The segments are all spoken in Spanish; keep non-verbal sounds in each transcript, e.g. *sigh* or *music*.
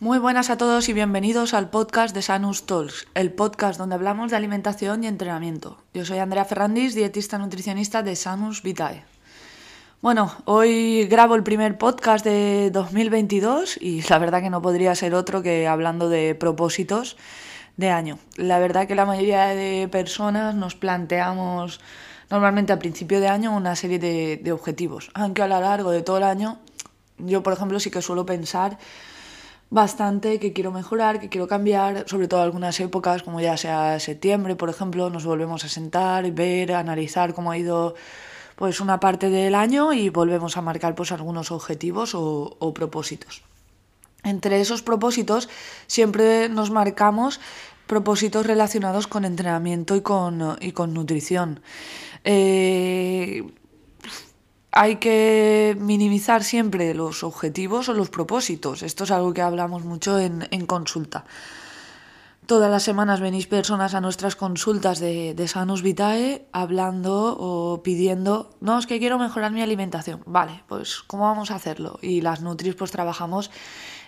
Muy buenas a todos y bienvenidos al podcast de Sanus Talks, el podcast donde hablamos de alimentación y entrenamiento. Yo soy Andrea Ferrandis, dietista nutricionista de Sanus Vitae. Bueno, hoy grabo el primer podcast de 2022 y la verdad que no podría ser otro que hablando de propósitos de año. La verdad que la mayoría de personas nos planteamos normalmente a principio de año una serie de, de objetivos, aunque a lo largo de todo el año yo, por ejemplo, sí que suelo pensar bastante que quiero mejorar, que quiero cambiar, sobre todo algunas épocas, como ya sea septiembre, por ejemplo, nos volvemos a sentar, ver, analizar cómo ha ido pues una parte del año y volvemos a marcar pues algunos objetivos o, propósitos. Entre esos propósitos siempre nos marcamos propósitos relacionados con entrenamiento y con, y con nutrición. Eh, hay que minimizar siempre los objetivos o los propósitos. Esto es algo que hablamos mucho en, en consulta. Todas las semanas venís personas a nuestras consultas de, de, Sanus Vitae hablando o pidiendo, no, es que quiero mejorar mi alimentación. Vale, pues ¿cómo vamos a hacerlo? Y las Nutris pues trabajamos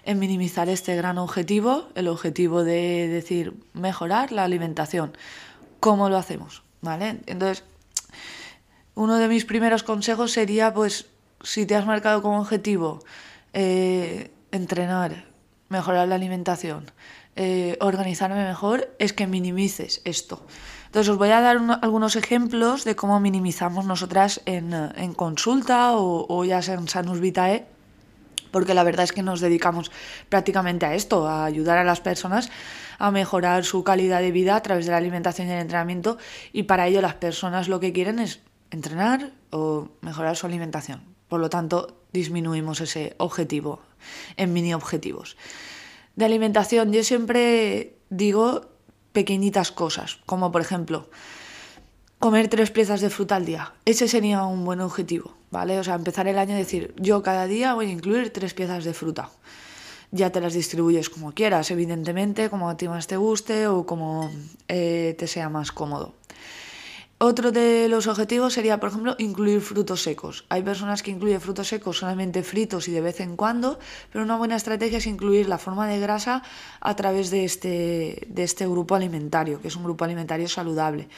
en minimizar este gran objetivo, el objetivo de decir mejorar la alimentación. ¿Cómo lo hacemos? ¿Vale? Entonces, uno de mis primeros consejos sería, pues, si te has marcado como objetivo eh, entrenar, mejorar la alimentación, eh, organizarme mejor, es que minimices esto. Entonces os voy a dar un, algunos ejemplos de cómo minimizamos nosotras en, en consulta o, o, ya sea en Sanus Vitae, porque la verdad es que nos dedicamos prácticamente a esto, a ayudar a las personas a mejorar su calidad de vida a través de la alimentación y el entrenamiento y para ello las personas lo que quieren es entrenar o mejorar su alimentación. Por lo tanto, disminuimos ese objetivo en mini objetivos. De alimentación, yo siempre digo pequeñitas cosas, como por ejemplo, comer tres piezas de fruta al día. Ese sería un buen objetivo, ¿vale? O sea, empezar el año y decir, yo cada día voy a incluir tres piezas de fruta. Ya te las distribuyes como quieras, evidentemente, como a ti más te guste o como eh, te sea más cómodo. Otro de los objetivos sería, por ejemplo, incluir frutos secos. Hay personas que incluyen frutos secos solamente fritos y de vez en cuando, pero una buena estrategia es incluir la forma de grasa a través de este, de este grupo alimentario, que es un grupo alimentario saludable.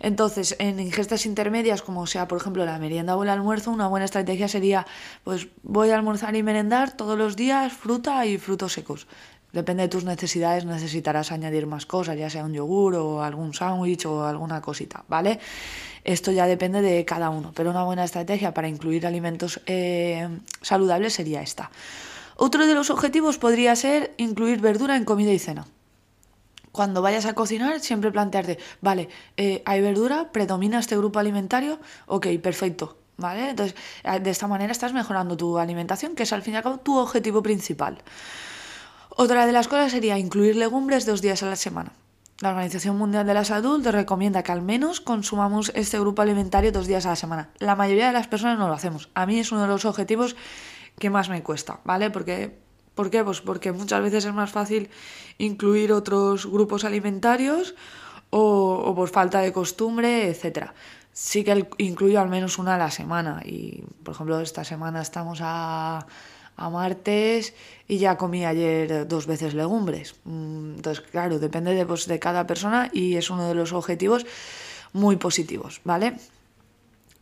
Entonces, en ingestas intermedias, como sea, por ejemplo, la merienda o el almuerzo, una buena estrategia sería, pues voy a almorzar y merendar todos los días fruta y frutos secos. Depende de tus necesidades, necesitarás añadir más cosas, ya sea un yogur o algún sándwich o alguna cosita, ¿vale? Esto ya depende de cada uno, pero una buena estrategia para incluir alimentos eh, saludables sería esta. Otro de los objetivos podría ser incluir verdura en comida y cena. Cuando vayas a cocinar, siempre plantearte, vale, eh, ¿hay verdura? ¿Predomina este grupo alimentario? Ok, perfecto, ¿vale? Entonces, de esta manera estás mejorando tu alimentación, que es al fin y al cabo tu objetivo principal. Otra de las cosas sería incluir legumbres dos días a la semana. La Organización Mundial de la Salud recomienda que al menos consumamos este grupo alimentario dos días a la semana. La mayoría de las personas no lo hacemos. A mí es uno de los objetivos que más me cuesta, ¿vale? Porque, ¿Por qué? Pues porque muchas veces es más fácil incluir otros grupos alimentarios o, o por falta de costumbre, etc. Sí que incluyo al menos una a la semana y, por ejemplo, esta semana estamos a a martes y ya comí ayer dos veces legumbres. Mm, entonces, claro, depende de, pues, de cada persona y es uno de los objetivos muy positivos, ¿vale?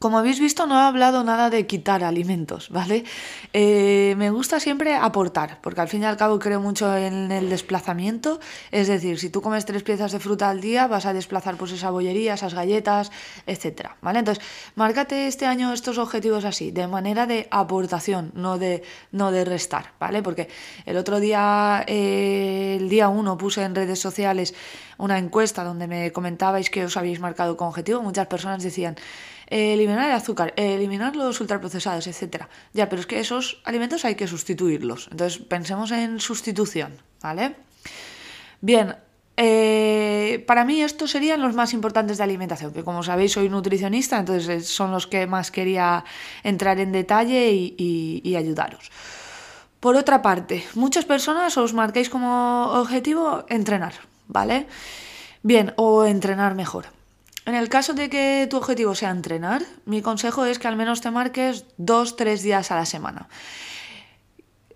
Como habéis visto, no he hablado nada de quitar alimentos, ¿vale? Eh, me gusta siempre aportar, porque al fin y al cabo creo mucho en el desplazamiento. Es decir, si tú comes tres piezas de fruta al día, vas a desplazar pues esa bollería, esas galletas, etcétera, ¿vale? Entonces, márcate este año estos objetivos así, de manera de aportación, no de, no de restar, ¿vale? Porque el otro día, eh, el día uno, puse en redes sociales una encuesta donde me comentabais que os habéis marcado con objetivo. Muchas personas decían eliminar el azúcar, eliminar los ultraprocesados, etc. Ya, pero es que esos alimentos hay que sustituirlos. Entonces, pensemos en sustitución, ¿vale? Bien, eh, para mí estos serían los más importantes de alimentación, que como sabéis soy nutricionista, entonces son los que más quería entrar en detalle y, y ayudaros. Por otra parte, muchas personas os marquéis como objetivo entrenar, ¿vale? Bien, o entrenar mejor. En el caso de que tu objetivo sea entrenar, mi consejo es que al menos te marques dos, tres días a la semana.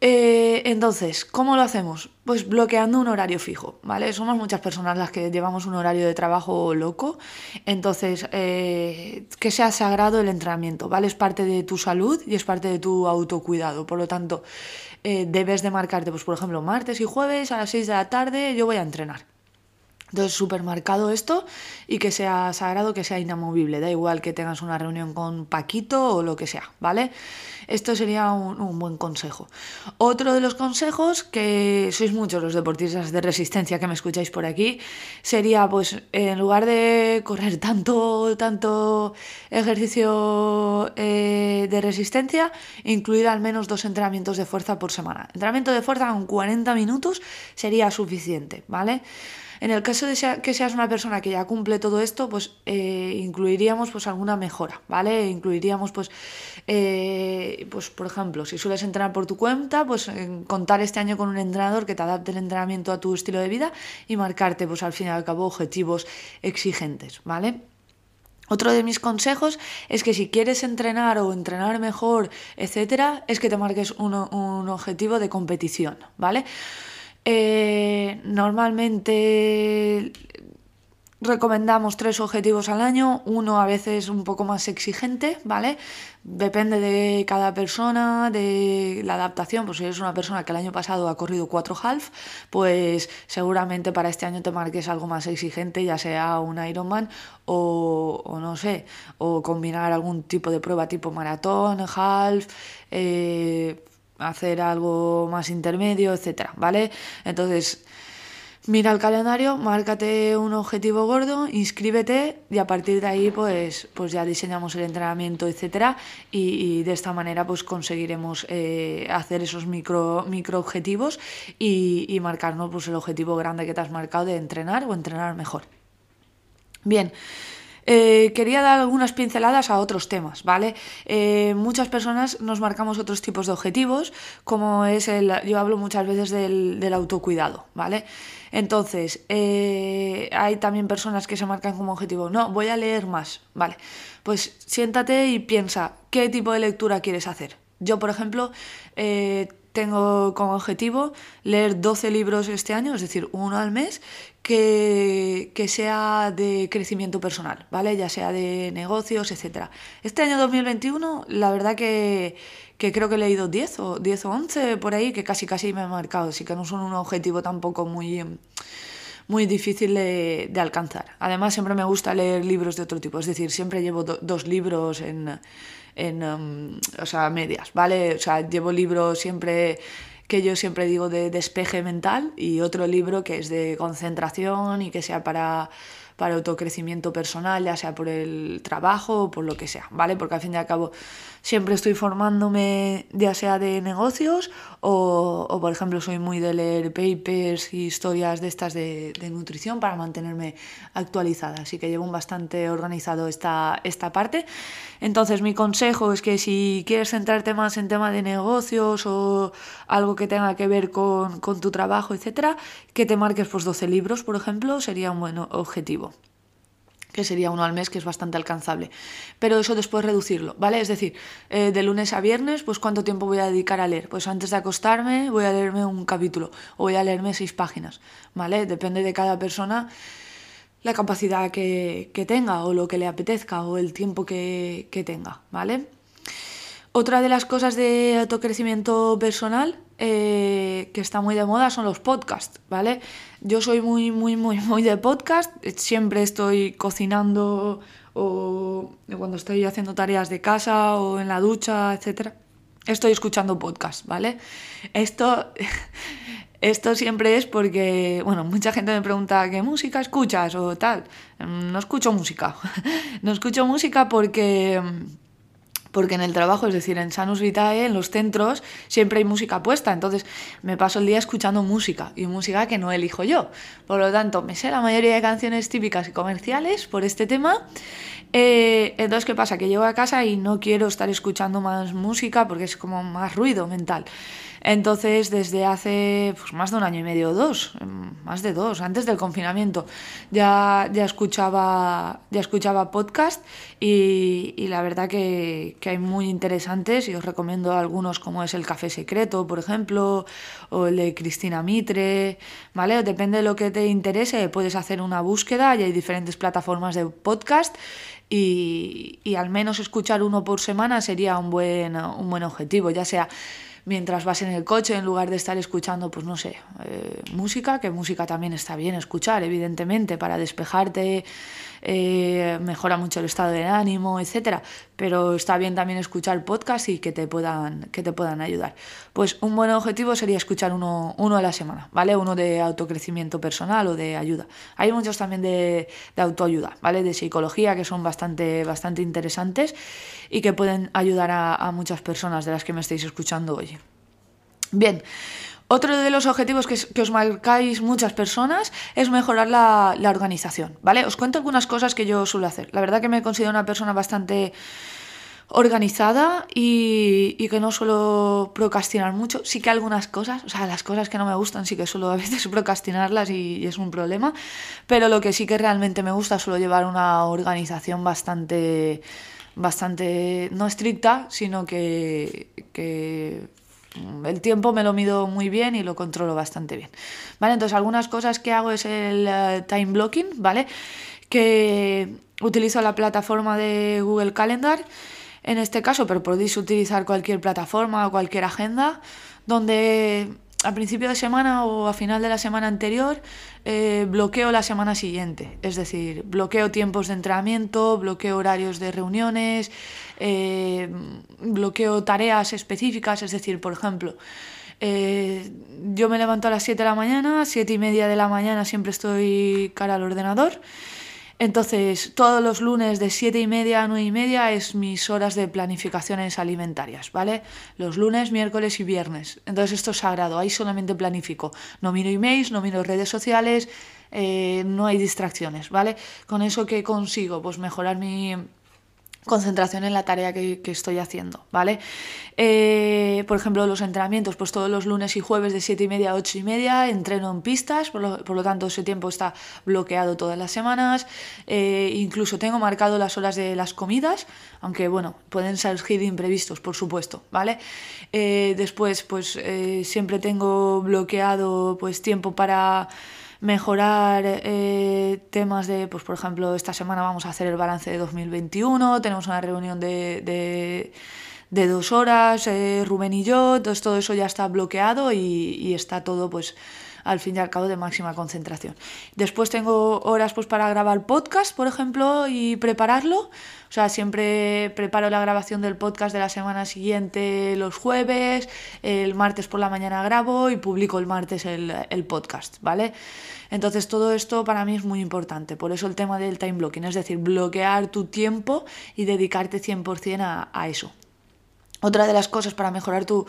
Eh, entonces, ¿cómo lo hacemos? Pues bloqueando un horario fijo, ¿vale? Somos muchas personas las que llevamos un horario de trabajo loco, entonces eh, que sea sagrado el entrenamiento, ¿vale? Es parte de tu salud y es parte de tu autocuidado, por lo tanto, eh, debes de marcarte, pues por ejemplo, martes y jueves a las 6 de la tarde yo voy a entrenar. Entonces, súper marcado esto y que sea sagrado, que sea inamovible. Da igual que tengas una reunión con Paquito o lo que sea, ¿vale? Esto sería un, buen consejo. Otro de los consejos, que sois muchos los deportistas de resistencia que me escucháis por aquí, sería pues en lugar de correr tanto, tanto ejercicio eh, de resistencia, incluir al menos dos entrenamientos de fuerza por semana. Entrenamiento de fuerza con 40 minutos sería suficiente, ¿vale? En el caso de que seas una persona que ya cumple todo esto, pues eh, incluiríamos pues alguna mejora, ¿vale? Incluiríamos pues, eh, pues por ejemplo, si sueles entrenar por tu cuenta, pues contar este año con un entrenador que te adapte el entrenamiento a tu estilo de vida y marcarte pues al fin y al cabo objetivos exigentes, ¿vale? Otro de mis consejos es que si quieres entrenar o entrenar mejor, etcétera, es que te marques un, un objetivo de competición, ¿vale? Eh, normalmente recomendamos tres objetivos al año, uno a veces un poco más exigente, ¿vale? Depende de cada persona, de la adaptación, pues si eres una persona que el año pasado ha corrido cuatro half, pues seguramente para este año te marques algo más exigente, ya sea un Ironman o, o no sé, o combinar algún tipo de prueba tipo maratón, half, eh, hacer algo más intermedio, etcétera, ¿vale? Entonces, mira el calendario, márcate un objetivo gordo, inscríbete y a partir de ahí pues, pues ya diseñamos el entrenamiento, etcétera, y, de esta manera pues conseguiremos eh, hacer esos micro, micro objetivos y, y marcarnos pues el objetivo grande que te has marcado de entrenar o entrenar mejor. Bien, eh, quería dar algunas pinceladas a otros temas, ¿vale? Eh, muchas personas nos marcamos otros tipos de objetivos, como es el, yo hablo muchas veces del, autocuidado, ¿vale? Entonces, eh, hay también personas que se marcan como objetivo, no, voy a leer más, ¿vale? Pues siéntate y piensa, ¿qué tipo de lectura quieres hacer? Yo, por ejemplo, tengo como objetivo leer 12 libros este año, es decir, uno al mes, que, sea de crecimiento personal, ¿vale? Ya sea de negocios, etc. Este año 2021, la verdad que, creo que he leído 10 o, 10 o 11 por ahí, que casi casi me he marcado, así que no son un objetivo tampoco muy muy difícil de, alcanzar. Además, siempre me gusta leer libros de otro tipo, es decir, siempre llevo dos libros en, en um, o sea, medias, ¿vale? O sea, llevo libros siempre que yo siempre digo de despeje mental y otro libro que es de concentración y que sea para para autocrecimiento personal, ya sea por el trabajo o por lo que sea, ¿vale? Porque al fin y al cabo siempre estoy formándome ya sea de negocios o, por ejemplo soy muy de leer papers y historias de estas de, de, nutrición para mantenerme actualizada, así que llevo bastante organizado esta, esta parte. Entonces mi consejo es que si quieres centrarte más en tema de negocios o algo que tenga que ver con, con tu trabajo, etcétera, que te marques pues 12 libros, por ejemplo, sería un buen objetivo que sería uno al mes, que es bastante alcanzable. Pero eso después reducirlo, ¿vale? Es decir, eh, de lunes a viernes, pues ¿cuánto tiempo voy a dedicar a leer? Pues antes de acostarme voy a leerme un capítulo o voy a leerme seis páginas, ¿vale? Depende de cada persona la capacidad que, tenga o lo que le apetezca o el tiempo que, que tenga, ¿vale? Otra de las cosas de autocrecimiento personal eh, que está muy de moda son los podcasts, ¿vale? Yo soy muy, muy, muy, muy de podcast, siempre estoy cocinando o cuando estoy haciendo tareas de casa o en la ducha, etc. Estoy escuchando podcast, ¿vale? Esto, *laughs* esto siempre es porque, bueno, mucha gente me pregunta qué música escuchas o tal. No escucho música. *laughs* No escucho música porque porque en el trabajo, es decir, en Sanus Vitae, en los centros, siempre hay música puesta, entonces me paso el día escuchando música, y música que no elijo yo. Por lo tanto, me sé la mayoría de canciones típicas y comerciales por este tema. Eh, entonces, ¿qué pasa? Que llego a casa y no quiero estar escuchando más música porque es como más ruido mental. Entonces, desde hace pues, más de un año y medio o dos, em, más de dos, antes del confinamiento, ya, ya, escuchaba, ya escuchaba podcast y, la verdad que, que, hay muy interesantes y os recomiendo algunos como es El Café Secreto, por ejemplo, o el de Cristina Mitre, ¿vale? Depende de lo que te interese, puedes hacer una búsqueda y hay diferentes plataformas de podcast y, y al menos escuchar uno por semana sería un buen, un buen objetivo, ya sea mientras vas en el coche en lugar de estar escuchando, pues no sé, eh, música, que música también está bien escuchar, evidentemente, para despejarte, eh, mejora mucho el estado de ánimo, etcétera, pero está bien también escuchar podcasts y que te puedan, que te puedan ayudar. Pues un buen objetivo sería escuchar uno, uno a la semana, ¿vale? Uno de autocrecimiento personal o de ayuda. Hay muchos también de, autoayuda, ¿vale? De psicología que son bastante, bastante interesantes y que pueden ayudar a, a muchas personas de las que me estáis escuchando hoy. Bien, otro de los objetivos que, os marcáis muchas personas es mejorar la, organización, ¿vale? Os cuento algunas cosas que yo suelo hacer. La verdad que me considero una persona bastante organizada y, que no suelo procrastinar mucho. Sí que algunas cosas, o sea, las cosas que no me gustan sí que suelo a veces *laughs* procrastinarlas y, y es un problema, pero lo que sí que realmente me gusta suelo llevar una organización bastante, bastante, no estricta, sino que, que el tiempo me lo mido muy bien y lo controlo bastante bien. ¿Vale? Entonces, algunas cosas que hago es el uh, time blocking, ¿vale? Que utilizo la plataforma de Google Calendar en este caso, pero podéis utilizar cualquier plataforma o cualquier agenda donde a principio de semana o a final de la semana anterior eh, bloqueo la semana siguiente. Es decir, bloqueo tiempos de entrenamiento, bloqueo horarios de reuniones, eh, bloqueo tareas específicas. Es decir, por ejemplo, eh, yo me levanto a las 7 de la mañana, 7 y media de la mañana siempre estoy cara al ordenador. Entonces, todos los lunes de 7 y media a 9 y media es mis horas de planificaciones alimentarias, ¿vale? Los lunes, miércoles y viernes. Entonces, esto es sagrado, ahí solamente planifico. No miro emails, no miro redes sociales, eh, no hay distracciones, ¿vale? Con eso que consigo, pues mejorar mi concentración en la tarea que, estoy haciendo, ¿vale? Eh, por ejemplo, los entrenamientos, pues todos los lunes y jueves de 7 y media a 8 y media entreno en pistas, por lo, tanto ese tiempo está bloqueado todas las semanas, eh, incluso tengo marcado las horas de las comidas, aunque bueno, pueden surgir imprevistos, por supuesto, ¿vale? Eh, después, pues siempre tengo bloqueado pues tiempo para mejorar eh, temas de, pues por ejemplo, esta semana vamos a hacer el balance de 2021, tenemos una reunión de, de, dos horas, eh, Rubén y yo, entonces todo eso ya está bloqueado y, y está todo pues al fin y al cabo de máxima concentración. Después tengo horas pues para grabar podcast, por ejemplo, y prepararlo. O sea, siempre preparo la grabación del podcast de la semana siguiente los jueves, el martes por la mañana grabo y publico el martes el, podcast, ¿vale? Entonces todo esto para mí es muy importante, por eso el tema del time blocking, es decir, bloquear tu tiempo y dedicarte 100% a, a eso. Otra de las cosas para mejorar tu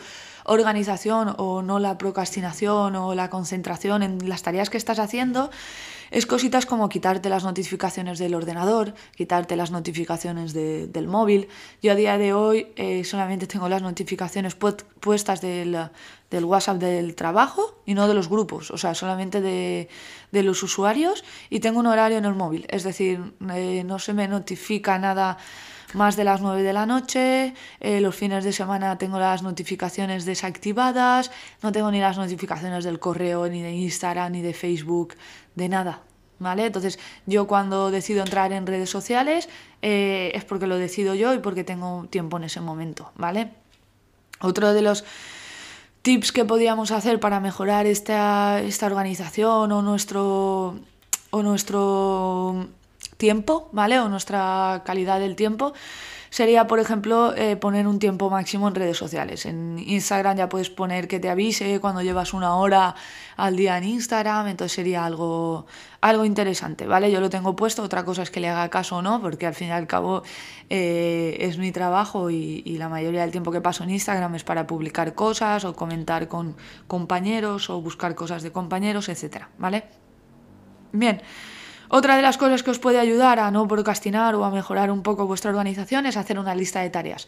organización o no la procrastinación o la concentración en las tareas que estás haciendo es cositas como quitarte las notificaciones del ordenador, quitarte las notificaciones de, del móvil. Yo a día de hoy eh, solamente tengo las notificaciones pu puestas del, WhatsApp del trabajo y no de los grupos, o sea, solamente de, de los usuarios y tengo un horario en el móvil, es decir, eh, no se me notifica nada más de las 9 de la noche, eh, los fines de semana tengo las notificaciones desactivadas, no tengo ni las notificaciones del correo, ni de Instagram, ni de Facebook, de nada. ¿Vale? Entonces yo cuando decido entrar en redes sociales eh, es porque lo decido yo y porque tengo tiempo en ese momento, ¿vale? Otro de los tips que podríamos hacer para mejorar esta, esta organización o nuestro, o nuestro tiempo, ¿vale? O nuestra calidad del tiempo sería, por ejemplo, eh, poner un tiempo máximo en redes sociales. En Instagram ya puedes poner que te avise cuando llevas una hora al día en Instagram, entonces sería algo, algo interesante, ¿vale? Yo lo tengo puesto, otra cosa es que le haga caso o no, porque al fin y al cabo eh, es mi trabajo y, y, la mayoría del tiempo que paso en Instagram es para publicar cosas o comentar con compañeros o buscar cosas de compañeros, etcétera, ¿vale? Bien. Otra de las cosas que os puede ayudar a no procrastinar o a mejorar un poco vuestra organización es hacer una lista de tareas.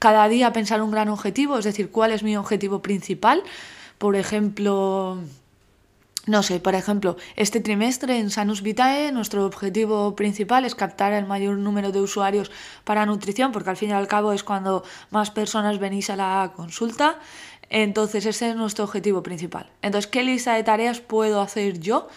cada día pensar un gran objetivo, es decir, cuál es mi objetivo principal. Por ejemplo, no sé, por ejemplo, este trimestre en Sanus Vitae nuestro objetivo principal es captar el mayor número de usuarios para nutrición, porque al fin y al cabo es cuando más personas venís a la consulta. Entonces ese es nuestro objetivo principal. Entonces, ¿qué lista de tareas puedo hacer yo?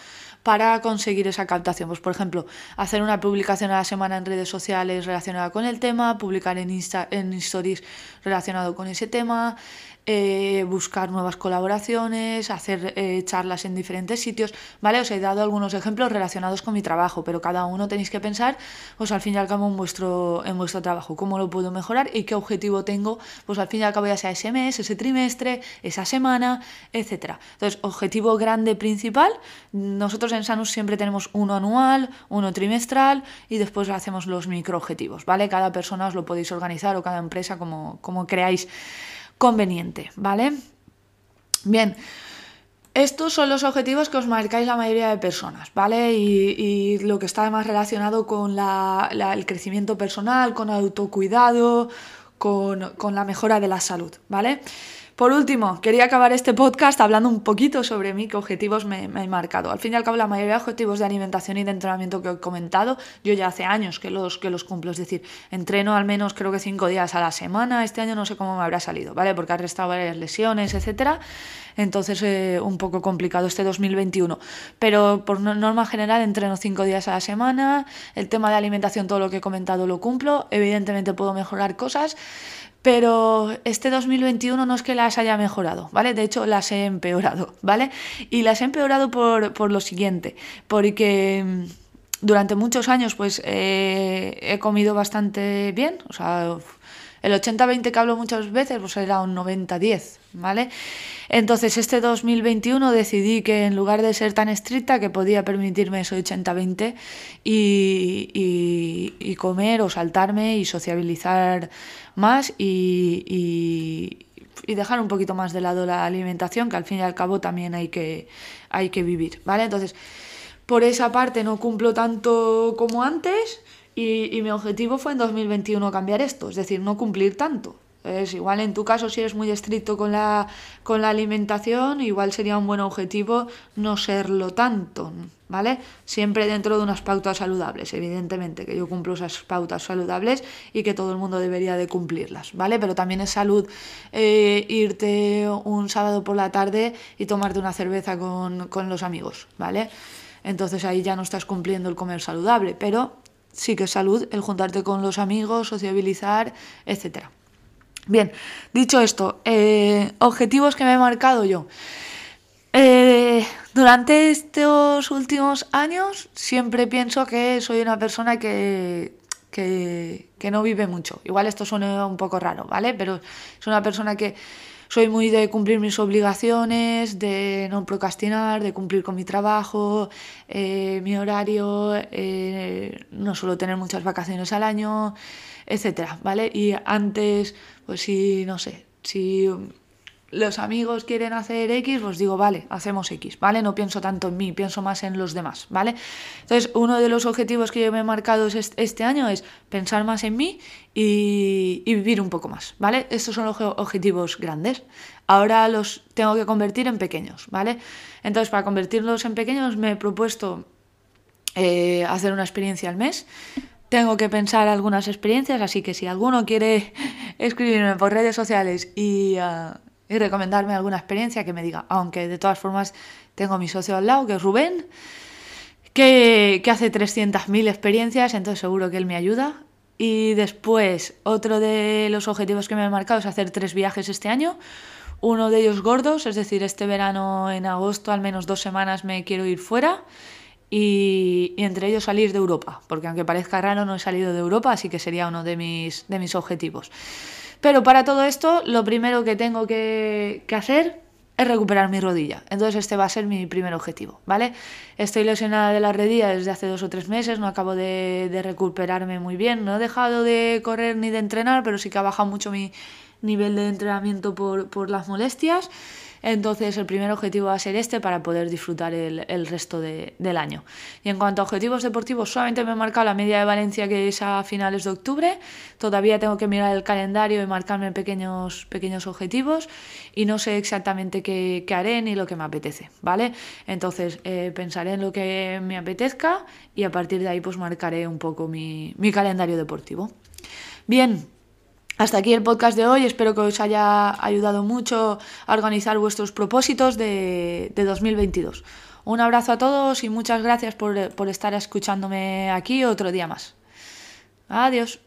Para conseguir esa captación. Pues, por ejemplo, hacer una publicación a la semana en redes sociales relacionada con el tema, publicar en, Insta, en stories relacionado con ese tema, eh, buscar nuevas colaboraciones, hacer eh, charlas en diferentes sitios, ¿vale? Os he dado algunos ejemplos relacionados con mi trabajo, pero cada uno tenéis que pensar, pues al fin y al cabo en vuestro, en vuestro trabajo, cómo lo puedo mejorar y qué objetivo tengo, pues al fin y al cabo ya sea ese mes, ese trimestre, esa semana, etcétera. Entonces, objetivo grande principal, nosotros en Sanus siempre tenemos uno anual, uno trimestral y después hacemos los micro objetivos, ¿vale? Cada persona os lo podéis organizar o cada empresa como, como creáis conveniente, ¿vale? Bien, estos son los objetivos que os marcáis la mayoría de personas, ¿vale? Y, lo que está además relacionado con el crecimiento personal, con autocuidado, con la mejora de la salud, ¿vale? Por último, quería acabar este podcast hablando un poquito sobre mí, qué objetivos me, he marcado. Al fin y al cabo, la mayoría de objetivos de alimentación y de entrenamiento que he comentado, yo ya hace años que los, que los cumplo. Es decir, entreno al menos creo que cinco días a la semana. Este año no sé cómo me habrá salido, ¿vale? Porque ha restado varias lesiones, etcétera. Entonces, eh, un poco complicado este 2021. Pero por norma general, entreno cinco días a la semana. El tema de alimentación, todo lo que he comentado, lo cumplo. Evidentemente, puedo mejorar cosas pero este 2021 no es que las haya mejorado, ¿vale? De hecho, las he empeorado, *laughs* ¿vale? Y las he empeorado por, por lo siguiente, porque mm, durante muchos años pues eh, he comido bastante bien, o sea, el 80-20 que hablo muchas veces pues era un 90-10, ¿vale? Entonces este 2021 decidí que en lugar de ser tan estricta que podía permitirme ese 80-20 y, comer o saltarme y sociabilizar más y, y, dejar un poquito más de lado la alimentación, que al fin y al cabo también hay que, hay que vivir, ¿vale? Entonces, por esa parte no cumplo tanto como antes y, y mi objetivo fue en 2021 cambiar esto, es decir, no cumplir tanto. Es igual en tu caso, si eres muy estricto con la, con la alimentación, igual sería un buen objetivo no serlo tanto, ¿vale? Siempre dentro de unas pautas saludables, evidentemente, que yo cumplo esas pautas saludables y que todo el mundo debería de cumplirlas, ¿vale? Pero también es salud eh, irte un sábado por la tarde y tomarte una cerveza con, con los amigos, ¿vale? Entonces ahí ya no estás cumpliendo el comer saludable, pero sí que es salud el juntarte con los amigos, sociabilizar, etcétera. Bien, dicho esto, eh, objetivos que me he marcado yo. Eh, durante estos últimos años siempre pienso que soy una persona que, que, que, no vive mucho. Igual esto suena un poco raro, ¿vale? Pero es una persona que soy muy de cumplir mis obligaciones, de no procrastinar, de cumplir con mi trabajo, eh, mi horario, no suelo tener muchas vacaciones al año etcétera, ¿vale? Y antes, pues si, no sé, si los amigos quieren hacer X, pues digo, vale, hacemos X, ¿vale? No pienso tanto en mí, pienso más en los demás, ¿vale? Entonces, uno de los objetivos que yo me he marcado este año es pensar más en mí y, vivir un poco más, ¿vale? Estos son los objetivos grandes. Ahora los tengo que convertir en pequeños, ¿vale? Entonces, para convertirlos en pequeños me he propuesto eh, hacer una experiencia al mes tengo que pensar algunas experiencias, así que si alguno quiere *laughs* escribirme por redes sociales y, uh, y, recomendarme alguna experiencia, que me diga. Aunque de todas formas tengo mi socio al lado, que es Rubén, que, que hace 300.000 experiencias, entonces seguro que él me ayuda. Y después, otro de los objetivos que me he marcado es hacer tres viajes este año. Uno de ellos gordos, es decir, este verano en agosto al menos dos semanas me quiero ir fuera y, entre ellos salir de Europa, porque aunque parezca raro no he salido de Europa, así que sería uno de mis, de mis objetivos. Pero para todo esto, lo primero que tengo que, hacer es recuperar mi rodilla. Entonces este va a ser mi primer objetivo, ¿vale? Estoy lesionada de la rodilla desde hace dos o tres meses, no acabo de, recuperarme muy bien, no he dejado de correr ni de entrenar, pero sí que ha bajado mucho mi nivel de entrenamiento por las molestias. Entonces el primer objetivo va a ser este para poder disfrutar el, el resto de, del año. Y en cuanto a objetivos deportivos, solamente me he marcado la media de Valencia que es a finales de octubre. Todavía tengo que mirar el calendario y marcarme pequeños, pequeños objetivos y no sé exactamente qué, qué haré ni lo que me apetece, ¿vale? Entonces eh, pensaré en lo que me apetezca y a partir de ahí pues marcaré un poco mi, mi calendario deportivo. Bien, hasta aquí el podcast de hoy. Espero que os haya ayudado mucho a organizar vuestros propósitos de, de 2022. Un abrazo a todos y muchas gracias por, por estar escuchándome aquí otro día más. Adiós.